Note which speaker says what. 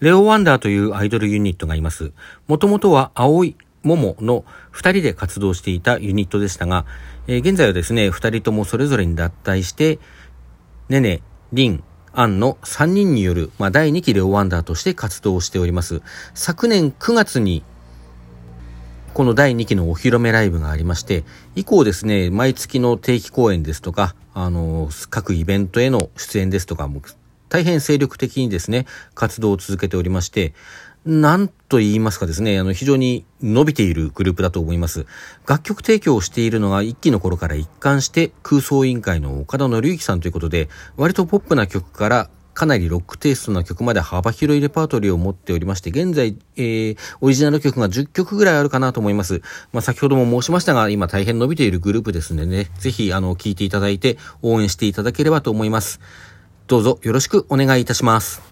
Speaker 1: レオ・ワンダーというアイドルユニットがいます。もともとは青い桃の二人で活動していたユニットでしたが、えー、現在はですね、二人ともそれぞれに脱退して、ねね、りん、アンの3人による、まあ、第2期レオワンダーとして活動しております。昨年9月に、この第2期のお披露目ライブがありまして、以降ですね、毎月の定期公演ですとか、あの、各イベントへの出演ですとかも、大変精力的にですね、活動を続けておりまして、なんと言いますかですね、あの、非常に伸びているグループだと思います。楽曲提供をしているのが一期の頃から一貫して空想委員会の岡田則之さんということで、割とポップな曲からかなりロックテイストな曲まで幅広いレパートリーを持っておりまして、現在、えー、オリジナル曲が10曲ぐらいあるかなと思います。まあ、先ほども申しましたが、今大変伸びているグループですのでね、ぜひ、あの、聴いていただいて応援していただければと思います。どうぞよろしくお願いいたします。